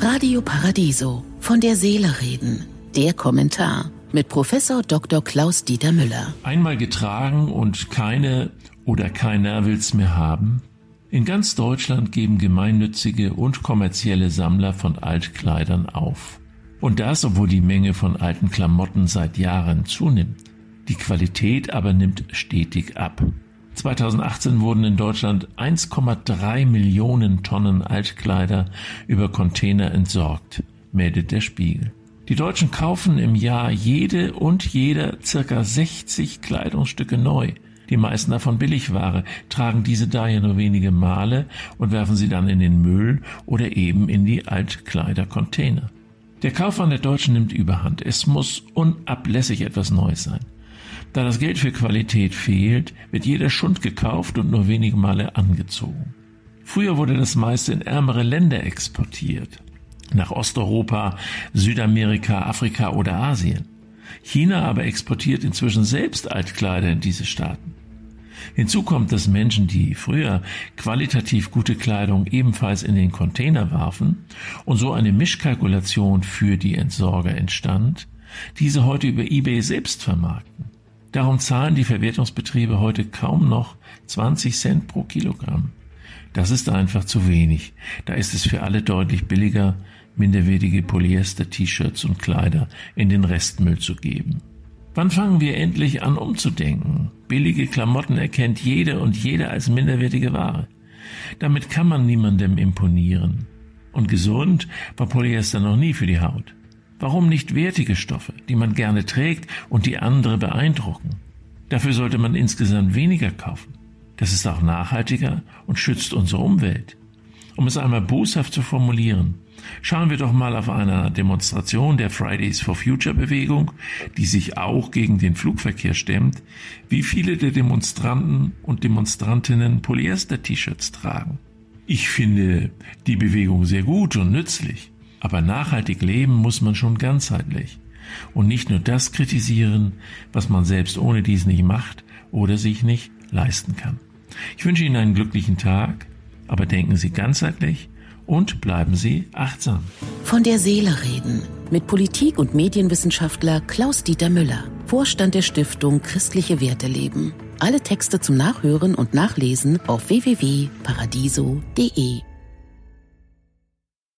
Radio Paradiso. Von der Seele reden. Der Kommentar mit Professor Dr. Klaus Dieter Müller. Einmal getragen und keine oder keiner will's mehr haben. In ganz Deutschland geben gemeinnützige und kommerzielle Sammler von Altkleidern auf. Und das, obwohl die Menge von alten Klamotten seit Jahren zunimmt. Die Qualität aber nimmt stetig ab. 2018 wurden in Deutschland 1,3 Millionen Tonnen Altkleider über Container entsorgt, meldet der Spiegel. Die Deutschen kaufen im Jahr jede und jeder circa 60 Kleidungsstücke neu. Die meisten davon Billigware, tragen diese daher nur wenige Male und werfen sie dann in den Müll oder eben in die Altkleidercontainer. Der Kaufmann der Deutschen nimmt überhand. Es muss unablässig etwas Neues sein. Da das Geld für Qualität fehlt, wird jeder Schund gekauft und nur wenige Male angezogen. Früher wurde das meiste in ärmere Länder exportiert. Nach Osteuropa, Südamerika, Afrika oder Asien. China aber exportiert inzwischen selbst Altkleider in diese Staaten. Hinzu kommt, dass Menschen, die früher qualitativ gute Kleidung ebenfalls in den Container warfen und so eine Mischkalkulation für die Entsorger entstand, diese heute über eBay selbst vermarkten. Darum zahlen die Verwertungsbetriebe heute kaum noch 20 Cent pro Kilogramm. Das ist einfach zu wenig. Da ist es für alle deutlich billiger, minderwertige Polyester-T-Shirts und Kleider in den Restmüll zu geben. Wann fangen wir endlich an umzudenken? Billige Klamotten erkennt jede und jeder als minderwertige Ware. Damit kann man niemandem imponieren. Und gesund war Polyester noch nie für die Haut. Warum nicht wertige Stoffe, die man gerne trägt und die andere beeindrucken? Dafür sollte man insgesamt weniger kaufen. Das ist auch nachhaltiger und schützt unsere Umwelt. Um es einmal boshaft zu formulieren, schauen wir doch mal auf einer Demonstration der Fridays for Future Bewegung, die sich auch gegen den Flugverkehr stemmt, wie viele der Demonstranten und Demonstrantinnen Polyester-T-Shirts tragen. Ich finde die Bewegung sehr gut und nützlich. Aber nachhaltig leben muss man schon ganzheitlich und nicht nur das kritisieren, was man selbst ohne dies nicht macht oder sich nicht leisten kann. Ich wünsche Ihnen einen glücklichen Tag, aber denken Sie ganzheitlich und bleiben Sie achtsam. Von der Seele reden mit Politik- und Medienwissenschaftler Klaus-Dieter Müller, Vorstand der Stiftung Christliche Werte leben. Alle Texte zum Nachhören und Nachlesen auf www.paradiso.de.